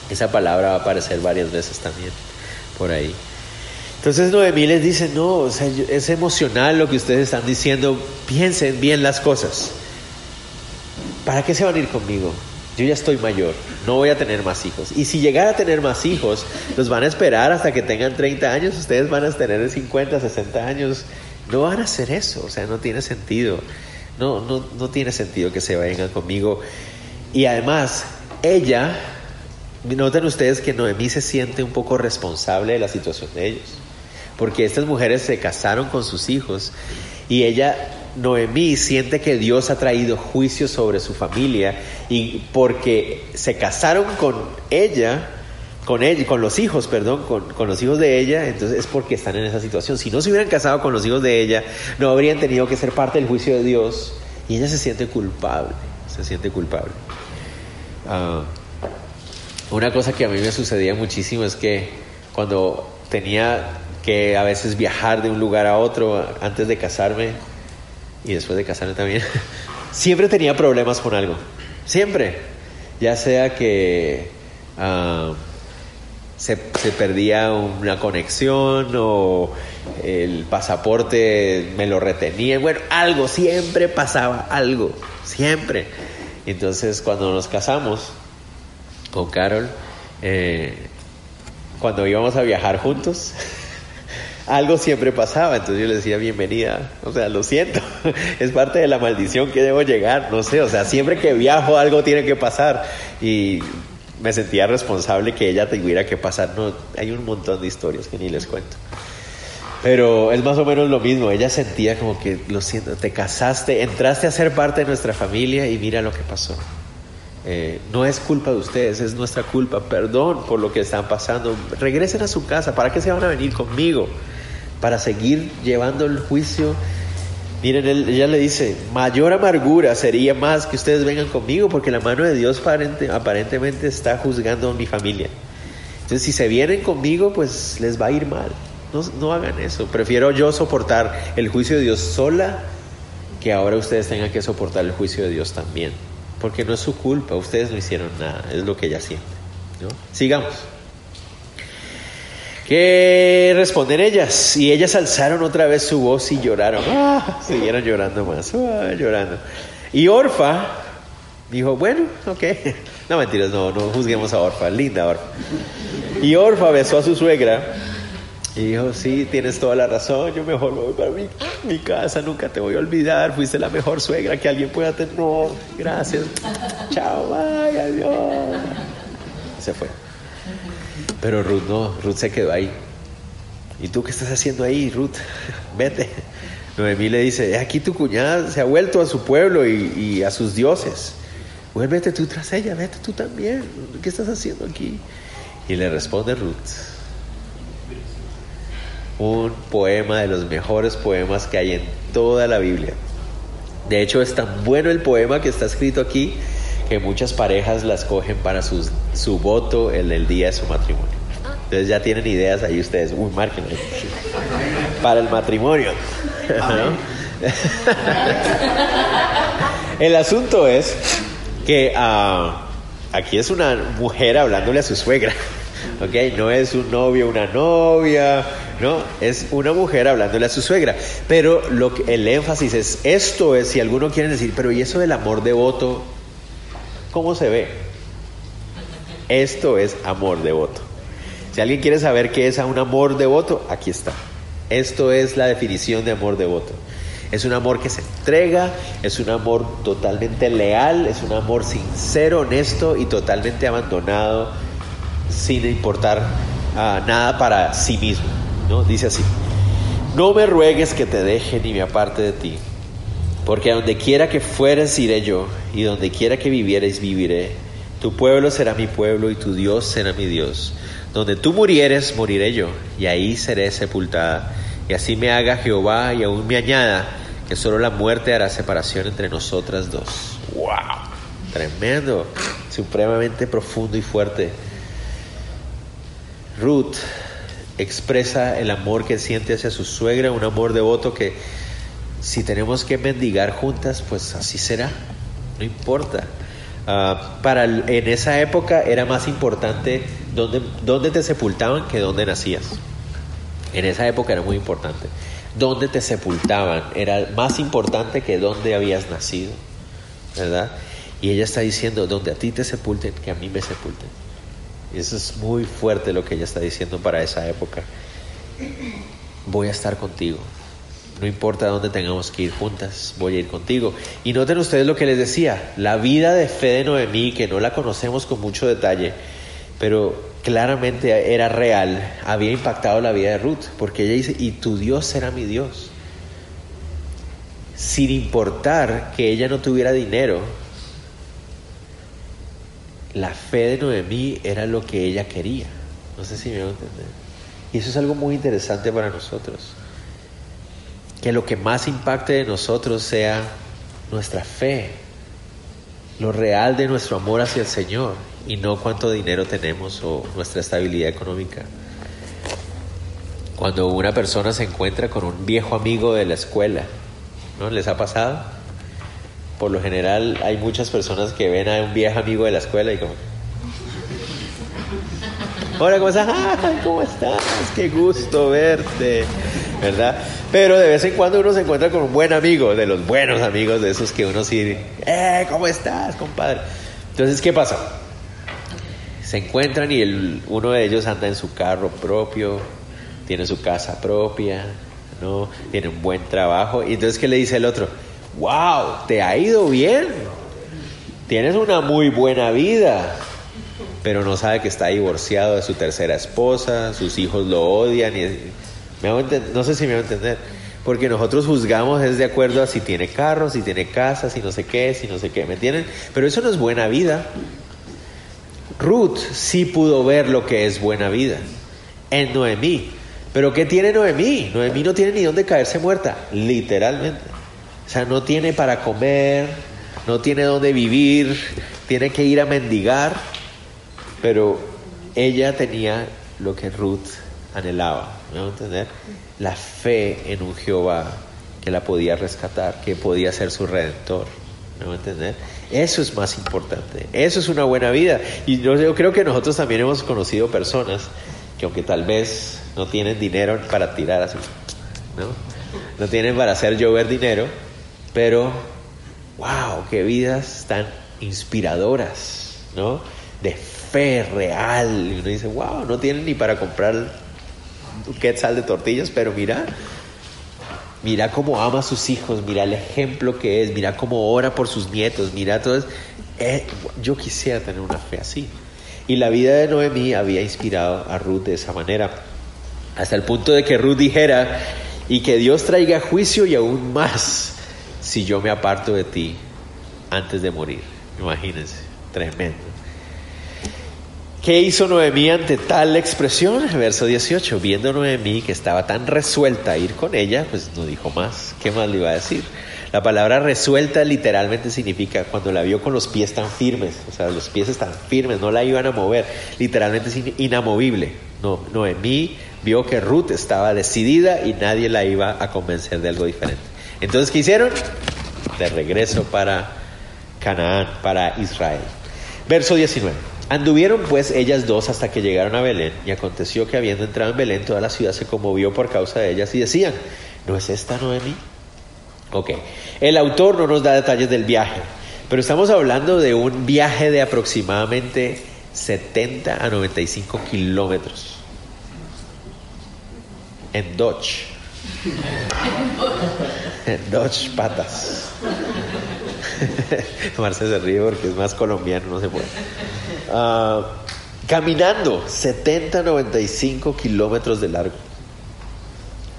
Esa palabra va a aparecer varias veces también por ahí. Entonces Noemí les dice, no, es emocional lo que ustedes están diciendo, piensen bien las cosas. ¿Para qué se van a ir conmigo? yo ya estoy mayor, no voy a tener más hijos. Y si llegara a tener más hijos, los van a esperar hasta que tengan 30 años, ustedes van a tener 50, 60 años. No van a hacer eso, o sea, no tiene sentido. No, no, no tiene sentido que se vayan conmigo. Y además, ella, noten ustedes que Noemí se siente un poco responsable de la situación de ellos. Porque estas mujeres se casaron con sus hijos y ella Noemí siente que Dios ha traído juicio sobre su familia y porque se casaron con ella, con ella, con los hijos, perdón, con, los hijos de ella, entonces es porque están en esa situación. Si no se hubieran casado con los hijos de ella, no habrían tenido que ser parte del juicio de Dios y ella se siente culpable, se siente culpable. Ah, una cosa que a mí me sucedía muchísimo es que cuando tenía que a veces viajar de un lugar a otro antes de casarme, y después de casarme también, siempre tenía problemas con algo. Siempre. Ya sea que ah, se, perdía una conexión o el pasaporte me lo retenía. Bueno, algo, siempre pasaba algo. Siempre. Entonces, cuando nos casamos con Carol, eh, cuando íbamos a viajar juntos, algo siempre pasaba, entonces yo le decía bienvenida, o sea, lo siento, es parte de la maldición que debo llegar, no sé, o sea, siempre que viajo algo tiene que pasar y me sentía responsable que ella tuviera que pasar, no, hay un montón de historias que ni les cuento. Pero es más o menos lo mismo, ella sentía como que, lo siento, te casaste, entraste a ser parte de nuestra familia y mira lo que pasó. Eh, no es culpa de ustedes, es nuestra culpa. Perdón por lo que están pasando. Regresen a su casa. ¿Para qué se van a venir conmigo? para seguir llevando el juicio. Miren, ella le dice, mayor amargura sería más que ustedes vengan conmigo porque la mano de Dios aparentemente está juzgando a mi familia. Entonces, si se vienen conmigo, pues les va a ir mal. No hagan eso. Prefiero yo soportar el juicio de Dios sola que ahora ustedes tengan que soportar el juicio de Dios también. Porque no es su culpa, ustedes no hicieron nada, es lo que ella siente. ¿no? Sigamos. ¿Qué responden ellas? Y ellas alzaron otra vez su voz y lloraron. Ah, siguieron llorando más, ah, llorando. Y Orfa dijo, bueno, ok. No mentiras, no, no juzguemos a Orfa, linda Orfa. Y Orfa besó a su suegra y dijo, sí, tienes toda la razón, yo mejor me voy para mi, mi, casa, nunca te voy a olvidar, fuiste la mejor suegra que alguien pueda tener. No, gracias. Chao, bye, adiós. Se fue. Pero Ruth no, Ruth se quedó ahí. ¿Y tú qué estás haciendo ahí, Ruth? Vete. Noemí le dice, aquí tu cuñada se ha vuelto a su pueblo y, y a sus dioses. Vuélvete tú tras ella, vete tú también. ¿Qué estás haciendo aquí? Y le responde Ruth un poema de los mejores poemas que hay en toda la Biblia. De hecho, es tan bueno el poema que está escrito aquí que muchas parejas las cogen para su, su voto en el día de su matrimonio. Entonces ya tienen ideas ahí ustedes. Uy, márquenlo. Para el matrimonio. el asunto es que ah, aquí es una mujer hablándole a su suegra. ¿Ok? No es un novio, una novia, no, es una mujer hablándole a su suegra. Pero lo que, el énfasis es, esto es, si alguno quiere decir, pero ¿y eso del amor devoto? ¿Cómo se ve? Esto es amor devoto. Si alguien quiere saber qué es un amor devoto, aquí está. Esto es la definición de amor devoto. Es un amor que se entrega, es un amor totalmente leal, es un amor sincero, honesto y totalmente abandonado sin importar ah, nada para sí mismo. ¿no? Dice así, no me ruegues que te deje ni me aparte de ti, porque a donde quiera que fueres iré yo, y donde quiera que vivieres viviré. Tu pueblo será mi pueblo y tu Dios será mi Dios. Donde tú murieres, moriré yo, y ahí seré sepultada. Y así me haga Jehová y aún me añada que solo la muerte hará separación entre nosotras dos. ¡Wow! Tremendo, supremamente profundo y fuerte. Ruth expresa el amor que siente hacia su suegra, un amor devoto que si tenemos que mendigar juntas, pues así será, no importa. Ah, para en esa época era más importante dónde, dónde te sepultaban que dónde nacías. En esa época era muy importante. Dónde te sepultaban era más importante que dónde habías nacido, ¿verdad? Y ella está diciendo, donde a ti te sepulten, que a mí me sepulten. Eso es muy fuerte lo que ella está diciendo para esa época. Voy a estar contigo. No importa dónde tengamos que ir juntas, voy a ir contigo. Y noten ustedes lo que les decía, la vida de fe de Noemí, que no la conocemos con mucho detalle, pero claramente era real, había impactado la vida de Ruth, porque ella dice, y tu Dios será mi Dios. Sin importar que ella no tuviera dinero, la fe de Noemí era lo que ella quería. No sé si me van a entender. Y eso es algo muy interesante para nosotros. Que lo que más impacte de nosotros sea nuestra fe, lo real de nuestro amor hacia el Señor y no cuánto dinero tenemos o nuestra estabilidad económica. Cuando una persona se encuentra con un viejo amigo de la escuela, ¿no? ¿Les ha pasado? Por lo general hay muchas personas que ven a un viejo amigo de la escuela y como... Hola, ¿cómo estás? ¿Cómo estás? Qué gusto verte, ¿verdad? Pero de vez en cuando uno se encuentra con un buen amigo, de los buenos amigos, de esos que uno sí, ¡eh! ¿Cómo estás, compadre? Entonces, ¿qué pasa? Se encuentran y el, uno de ellos anda en su carro propio, tiene su casa propia, ¿no? Tiene un buen trabajo. Y entonces, ¿qué le dice el otro? Wow, te ha ido bien, tienes una muy buena vida, pero no sabe que está divorciado de su tercera esposa, sus hijos lo odian, y, no sé si me va a entender, porque nosotros juzgamos es de acuerdo a si tiene carro, si tiene casa, si no sé qué, si no sé qué, ¿me entienden? Pero eso no es buena vida. Ruth sí pudo ver lo que es buena vida en Noemí, Pero ¿qué tiene Noemí? Noemí no tiene ni dónde caerse muerta, literalmente. Sea, no tiene para comer, no tiene dónde vivir, tiene que ir a mendigar, pero ella tenía lo que Ruth anhelaba, ¿me a entender? La fe en un Jehová que la podía rescatar, que podía ser su redentor, ¿me a entender? Eso es más importante, eso es una buena vida. Y yo, yo creo que nosotros también hemos conocido personas que aunque tal vez no tienen dinero para tirar así, ¿no? No tienen para hacer llover dinero, pero wow, qué vidas tan inspiradoras, ¿no? De fe real. Y uno dice, wow, no tienen ni para comprar quetzal de tortillas, pero mira, mira cómo ama a sus hijos, mira el ejemplo que es, mira cómo ora por sus nietos, mira todo. Eh, yo quisiera tener una fe así. Y la vida de Noemí había inspirado a Ruth de esa manera, hasta el punto de que Ruth dijera, y que Dios traiga juicio y aún más si yo me aparto de ti antes de morir. Imagínense, tremendo. ¿Qué hizo Noemí ante tal expresión? Verso 18, viendo Noemí que estaba tan resuelta a ir con ella, pues no dijo más. ¿Qué más le iba a decir? La palabra resuelta literalmente significa cuando la vio con los pies tan firmes, o sea, los pies están firmes, no la iban a mover, literalmente es inamovible. No, Noemí vio que Ruth estaba decidida y nadie la iba a convencer de algo diferente. Entonces, ¿qué hicieron? De regreso para Canaán, para Israel. Verso 19. Anduvieron pues ellas dos hasta que llegaron a Belén, y aconteció que habiendo entrado en Belén, toda la ciudad se conmovió por causa de ellas y decían, ¿no es esta Noemí? Ok, el autor no nos da detalles del viaje, pero estamos hablando de un viaje de aproximadamente 70 a 95 kilómetros en Dodge. Dodge patas. Marce se ríe porque es más colombiano, no se puede. Ah, caminando 70, 95 kilómetros de largo.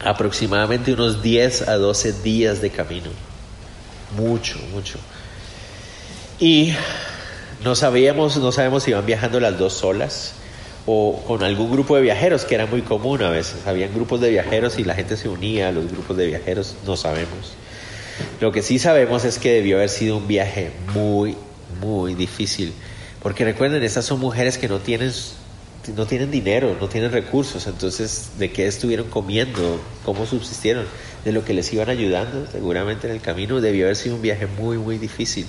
Aproximadamente unos 10 a 12 días de camino. Mucho, mucho. Y no sabíamos, no sabemos si iban viajando las dos solas o con algún grupo de viajeros, que era muy común a veces. Habían grupos de viajeros y la gente se unía a los grupos de viajeros, no sabemos. Lo que sí sabemos es que debió haber sido un viaje muy, muy difícil. Porque recuerden, estas son mujeres que no tienen, no tienen dinero, no tienen recursos. Entonces, ¿de qué estuvieron comiendo? ¿Cómo subsistieron? De lo que les iban ayudando, seguramente en el camino. Debió haber sido un viaje muy, muy difícil.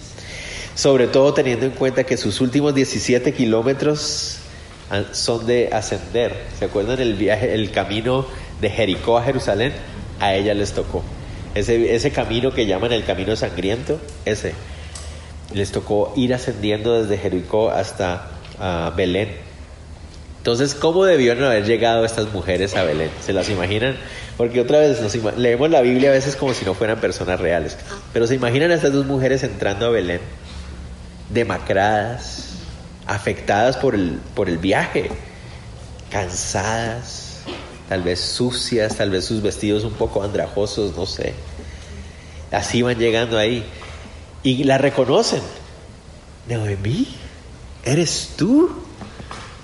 Sobre todo teniendo en cuenta que sus últimos 17 kilómetros son de ascender. ¿Se acuerdan el viaje, el camino de Jericó a Jerusalén? A ella les tocó. Ese, camino que llaman el camino sangriento, ese. Les tocó ir ascendiendo desde Jericó hasta ah, Belén. Entonces, ¿cómo debieron haber llegado estas mujeres a Belén? ¿Se las imaginan? Porque otra vez leemos la Biblia a veces como si no fueran personas reales. Pero ¿se imaginan a estas dos mujeres entrando a Belén? Demacradas, afectadas por el, por el viaje, cansadas, tal vez sucias, tal vez sus vestidos un poco andrajosos, no sé. Así van llegando ahí. Y la reconocen. Noemí, ¿eres tú?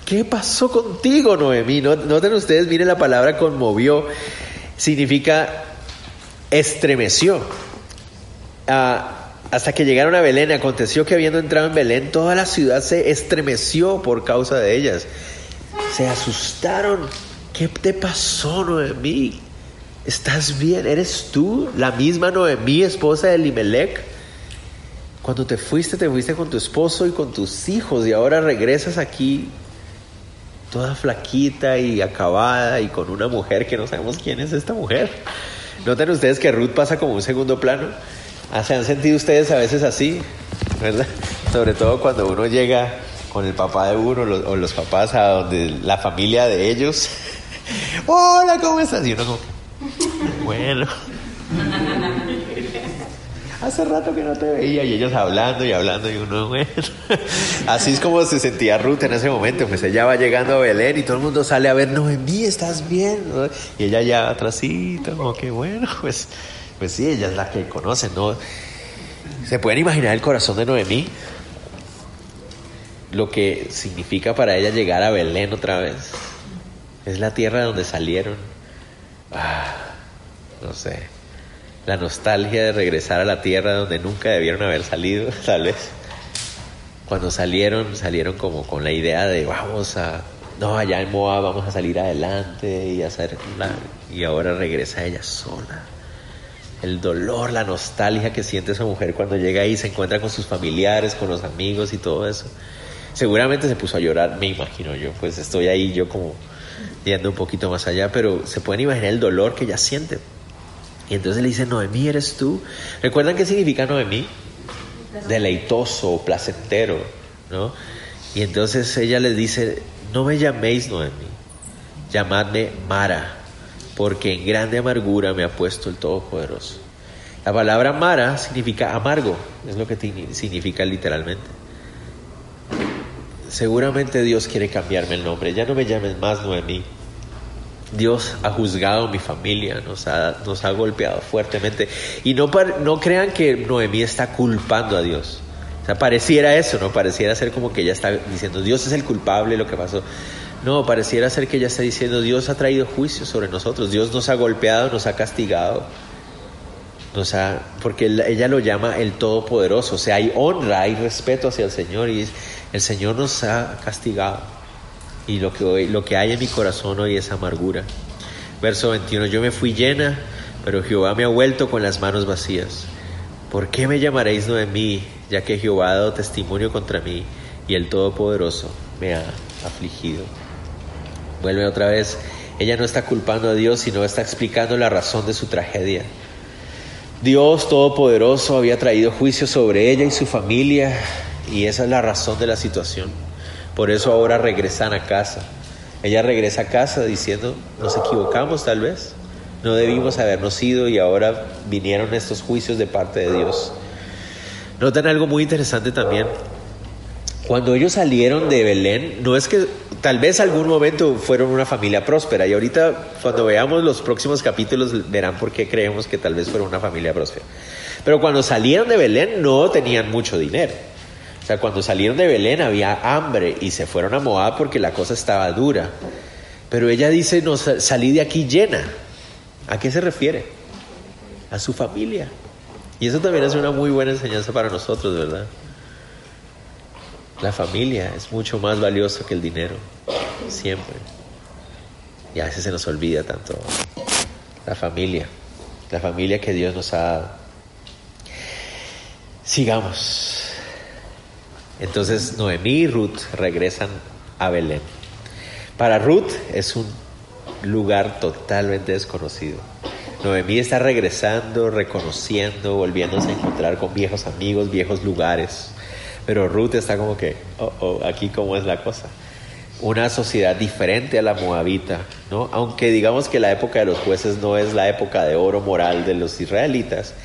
¿Qué pasó contigo, Noemí? Noten ustedes, miren la palabra conmovió. Significa estremeció. Ah, hasta que llegaron a Belén, aconteció que habiendo entrado en Belén, toda la ciudad se estremeció por causa de ellas. Se asustaron. ¿Qué te pasó, Noemí? ¿Estás bien? ¿Eres tú la misma Noemí, esposa de Limelec? Cuando te fuiste, te fuiste con tu esposo y con tus hijos y ahora regresas aquí toda flaquita y acabada y con una mujer que no sabemos quién es esta mujer. Noten ustedes que Ruth pasa como un segundo plano. Ah, ¿Se han sentido ustedes a veces así? ¿Verdad? Sobre todo cuando uno llega con el papá de uno o los papás a donde la familia de ellos. Hola, ¿cómo estás? Y uno como, bueno. Hace rato que no te veía y ellos hablando y hablando y uno, bueno. Así es como se sentía Ruth en ese momento, pues ella va llegando a Belén y todo el mundo sale a ver, Noemí, ¿estás bien? Y ella ya atrásito, como que bueno, pues pues sí, ella es la que conoce, ¿no? ¿Se pueden imaginar el corazón de Noemí? Lo que significa para ella llegar a Belén otra vez. Es la tierra donde salieron, ah, no sé, la nostalgia de regresar a la tierra donde nunca debieron haber salido, tal vez. Cuando salieron, salieron como con la idea de vamos a, no, allá en Moab vamos a salir adelante y hacer y ahora regresa ella sola. El dolor, la nostalgia que siente esa mujer cuando llega ahí, se encuentra con sus familiares, con los amigos y todo eso. Seguramente se puso a llorar, me imagino yo, pues estoy ahí yo como yendo un poquito más allá, pero se pueden imaginar el dolor que ella siente. Y entonces le dice, Noemí, ¿eres tú? ¿Recuerdan qué significa Noemí? Deleitoso, placentero, ¿no? Y entonces ella les dice, no me llaméis Noemí, llamadme Mara, porque en grande amargura me ha puesto el Todopoderoso. La palabra Mara significa amargo, es lo que significa literalmente. Seguramente Dios quiere cambiarme el nombre, ya no me llames más Noemí, Dios ha juzgado mi familia, nos ha, nos ha golpeado fuertemente. Y no, no crean que Noemí está culpando a Dios. O sea, pareciera eso, ¿no? Pareciera ser como que ella está diciendo, Dios es el culpable lo que pasó. No, pareciera ser que ella está diciendo, Dios ha traído juicio sobre nosotros, Dios nos ha golpeado, nos ha castigado. Nos ha, porque ella lo llama el Todopoderoso. O sea, hay honra, hay respeto hacia el Señor y el Señor nos ha castigado y lo que, hoy, lo que hay en mi corazón hoy es amargura. Verso 21, yo me fui llena, pero Jehová me ha vuelto con las manos vacías. ¿Por qué me llamaréis Noemí, ya que Jehová ha dado testimonio contra mí y el Todopoderoso me ha afligido? Vuelve otra vez, ella no está culpando a Dios, sino está explicando la razón de su tragedia. Dios Todopoderoso había traído juicio sobre ella y su familia, y esa es la razón de la situación. Por eso ahora regresan a casa. Ella regresa a casa diciendo, nos equivocamos tal vez, no debimos habernos ido y ahora vinieron estos juicios de parte de Dios. Notan algo muy interesante también. Cuando ellos salieron de Belén, no es que tal vez algún momento fueron una familia próspera y ahorita cuando veamos los próximos capítulos verán por qué creemos que tal vez fueron una familia próspera. Pero cuando salieron de Belén no tenían mucho dinero. O sea, cuando salieron de Belén había hambre y se fueron a Moab porque la cosa estaba dura. Pero ella dice, no, salí de aquí llena. ¿A qué se refiere? A su familia. Y eso también es una muy buena enseñanza para nosotros, ¿verdad? La familia es mucho más valioso que el dinero, siempre. Y a veces se nos olvida tanto la familia, la familia que Dios nos ha dado. Sigamos. Entonces Noemí y Ruth regresan a Belén. Para Ruth es un lugar totalmente desconocido. Noemí está regresando, reconociendo, volviéndose a encontrar con viejos amigos, viejos lugares. Pero Ruth está como que, oh, oh, aquí cómo es la cosa. Una sociedad diferente a la moabita, ¿no? Aunque digamos que la época de los jueces no es la época de oro moral de los israelitas,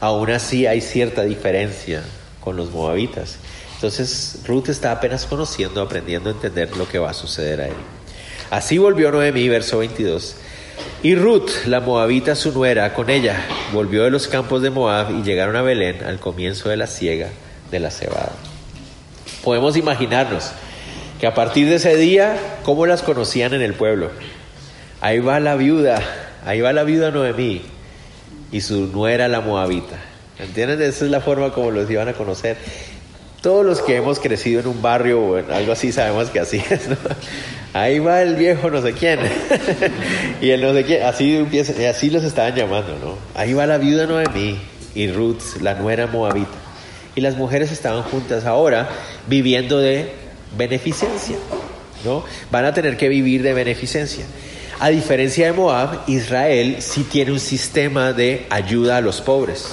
aún así hay cierta diferencia con los moabitas. Entonces Ruth está apenas conociendo, aprendiendo a entender lo que va a suceder a él. Así volvió Noemí, verso 22. Y Ruth, la moabita, su nuera, con ella, volvió de los campos de Moab y llegaron a Belén al comienzo de la siega de la cebada. Podemos imaginarnos que a partir de ese día, ¿cómo las conocían en el pueblo? Ahí va la viuda, ahí va la viuda Noemí y su nuera la moabita. ¿Entienden? Esa es la forma como los iban a conocer. Todos los que hemos crecido en un barrio o en algo así sabemos que así es. Ahí va el viejo no sé quién. y el no sé quién, así, así los estaban llamando, ¿no? Ahí va la viuda Noemí y Ruth, la nuera moabita. Y las mujeres estaban juntas ahora viviendo de beneficencia, ¿no? Van a tener que vivir de beneficencia. A diferencia de Moab, Israel sí tiene un sistema de ayuda a los pobres.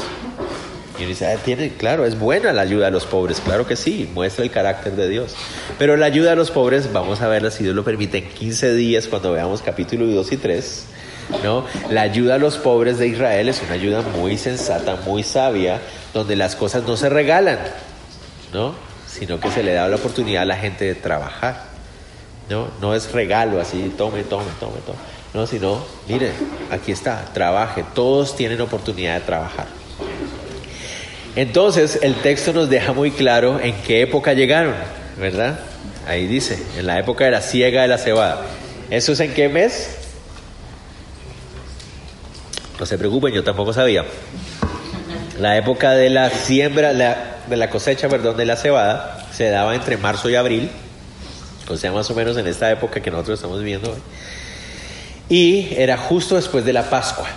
Y uno dice, ah, tiene, claro, es buena la ayuda a los pobres, claro que sí, muestra el carácter de Dios. Pero la ayuda a los pobres, vamos a verla si Dios lo permite en 15 días cuando veamos capítulo 2 y 3. ¿no? La ayuda a los pobres de Israel es una ayuda muy sensata, muy sabia, donde las cosas no se regalan, ¿no? sino que se le da la oportunidad a la gente de trabajar. ¿no? no es regalo así, tome, tome, tome, tome. No, sino, mire, aquí está, trabaje. Todos tienen oportunidad de trabajar. Entonces el texto nos deja muy claro en qué época llegaron, ¿verdad? Ahí dice, en la época de la siega de la cebada. ¿Eso es en qué mes? No se preocupen, yo tampoco sabía. La época de la siembra, de la cosecha, perdón, de la cebada se daba entre marzo y abril, o sea, más o menos en esta época que nosotros estamos viviendo hoy. Y era justo después de la Pascua.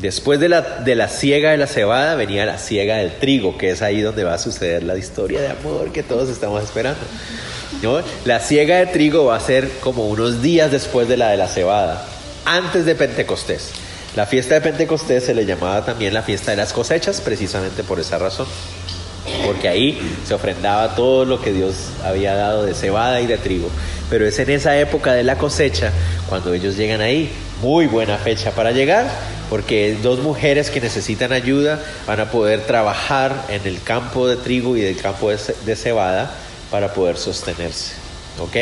Después de la, de la siega de la cebada venía la siega del trigo, que es ahí donde va a suceder la historia de amor que todos estamos esperando. La siega de trigo va a ser como unos días después de la de la cebada, antes de Pentecostés. La fiesta de Pentecostés se le llamaba también la fiesta de las cosechas, precisamente por esa razón. Porque ahí se ofrendaba todo lo que Dios había dado de cebada y de trigo. Pero es en esa época de la cosecha cuando ellos llegan ahí. Muy buena fecha para llegar, porque dos mujeres que necesitan ayuda van a poder trabajar en el campo de trigo y del campo de cebada para poder sostenerse. ¿Ok?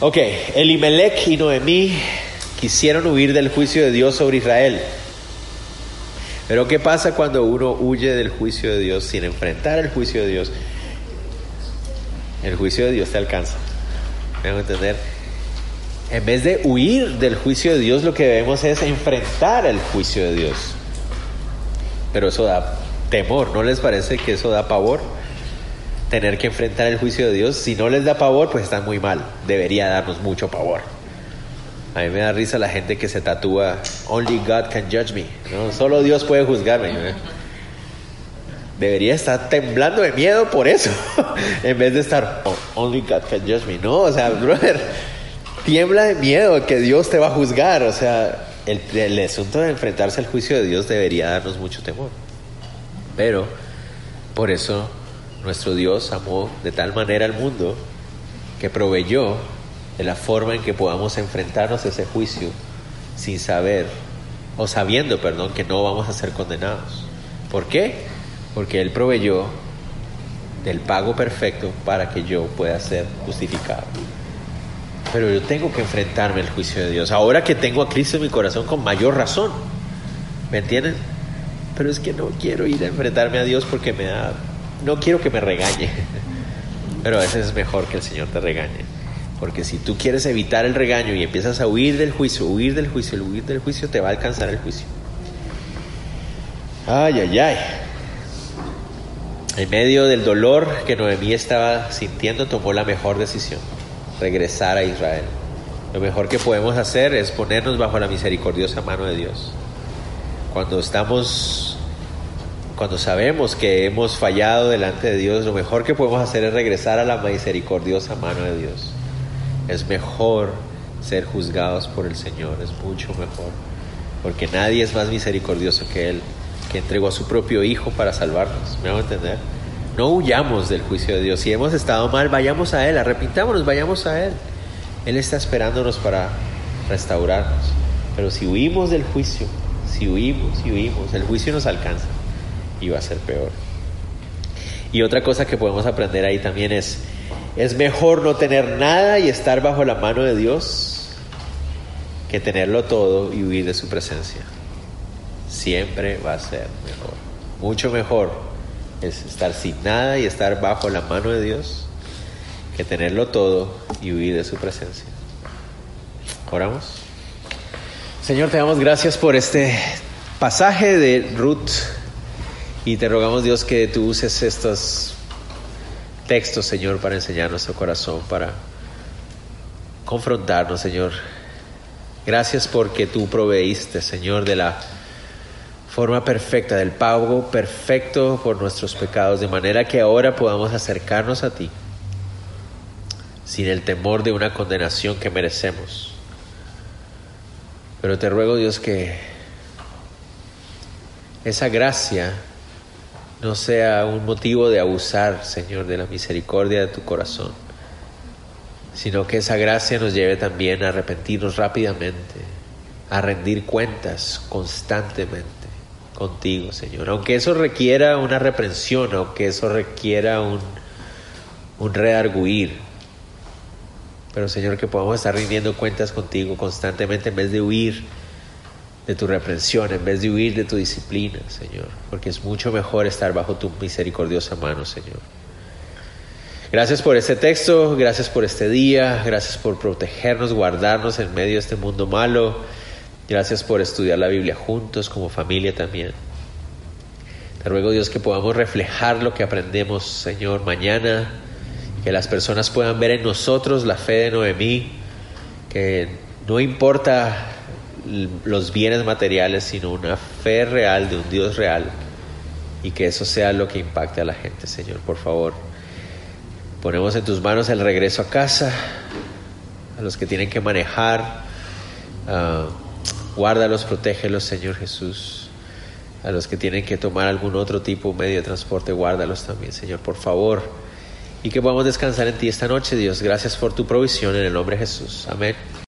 Ok, Elimelech y Noemí quisieron huir del juicio de Dios sobre Israel. Pero ¿qué pasa cuando uno huye del juicio de Dios sin enfrentar el juicio de Dios? El juicio de Dios te alcanza. ¿Me entender? En vez de huir del juicio de Dios, lo que debemos es enfrentar el juicio de Dios. Pero eso da temor, ¿no les parece que eso da pavor? tener que enfrentar el juicio de Dios. Si no les da pavor, pues están muy mal. Debería darnos mucho pavor. A mí me da risa la gente que se tatúa Only God can judge me. ¿no? Solo Dios puede juzgarme. Debería estar temblando de miedo por eso. en vez de estar oh, Only God can judge me. No, o sea, brother, tiembla de miedo que Dios te va a juzgar. O sea, el, el asunto de enfrentarse al juicio de Dios debería darnos mucho temor. Pero por eso nuestro Dios amó de tal manera al mundo que proveyó de la forma en que podamos enfrentarnos a ese juicio sin saber, o sabiendo, perdón, que no vamos a ser condenados. ¿Por qué? Porque Él proveyó del pago perfecto para que yo pueda ser justificado. Pero yo tengo que enfrentarme al juicio de Dios. Ahora que tengo a Cristo en mi corazón con mayor razón. ¿Me entienden? Pero es que no quiero ir a enfrentarme a Dios porque me da no quiero que me regañe, pero a veces es mejor que el Señor te regañe. Porque si tú quieres evitar el regaño y empiezas a huir del juicio, huir del juicio, huir del juicio, te va a alcanzar el juicio. Ay, ay, ay. En medio del dolor que Noemí estaba sintiendo, tomó la mejor decisión, regresar a Israel. Lo mejor que podemos hacer es ponernos bajo la misericordiosa mano de Dios. Cuando estamos cuando sabemos que hemos fallado delante de Dios, lo mejor que podemos hacer es regresar a la misericordiosa mano de Dios. Es mejor ser juzgados por el Señor, es mucho mejor, porque nadie es más misericordioso que Él, que entregó a su propio Hijo para salvarnos. ¿Me hago entender? No huyamos del juicio de Dios. Si hemos estado mal, vayamos a Él, arrepintámonos, vayamos a Él. Él está esperándonos para restaurarnos. Pero si huimos del juicio, si huimos y huimos, el juicio nos alcanza va a ser peor. Y otra cosa que podemos aprender ahí también es, es mejor no tener nada y estar bajo la mano de Dios que tenerlo todo y huir de su presencia. Siempre va a ser mejor. Mucho mejor es estar sin nada y estar bajo la mano de Dios que tenerlo todo y huir de su presencia. Oramos. Señor, te damos gracias por este pasaje de Ruth y te rogamos, Dios, que tú uses estos textos, Señor, para enseñar nuestro corazón, para confrontarnos, Señor. Gracias porque tú proveíste, Señor, de la forma perfecta, del pago perfecto por nuestros pecados, de manera que ahora podamos acercarnos a ti sin el temor de una condenación que merecemos. Pero te ruego, Dios, que esa gracia no sea un motivo de abusar, Señor, de la misericordia de tu corazón, sino que esa gracia nos lleve también a arrepentirnos rápidamente, a rendir cuentas constantemente contigo, Señor. Aunque eso requiera una reprensión, aunque eso requiera un, un pero Señor, que podamos estar rindiendo cuentas contigo constantemente en vez de huir de tu reprensión, en vez de huir de tu disciplina, Señor, porque es mucho mejor estar bajo tu misericordiosa mano, Señor. Gracias por este texto, gracias por este día, gracias por protegernos, guardarnos en medio de este mundo malo. Gracias por estudiar la Biblia juntos, como familia también. Te ruego, Dios, que podamos reflejar lo que aprendemos, Señor, mañana, que las personas puedan ver en nosotros la fe de Noemí, que no importa los bienes materiales, sino una fe real de un Dios real, y que eso sea lo que impacte a la gente, Señor, por favor. Ponemos en tus manos el regreso a casa, a los que tienen que manejar. Uh, guárdalos, protégelos, Señor Jesús. A los que tienen que tomar algún otro tipo medio de transporte, guárdalos también, Señor, por favor. Y que podamos descansar en ti esta noche, Dios. Gracias por tu provisión en el nombre de Jesús. Amén.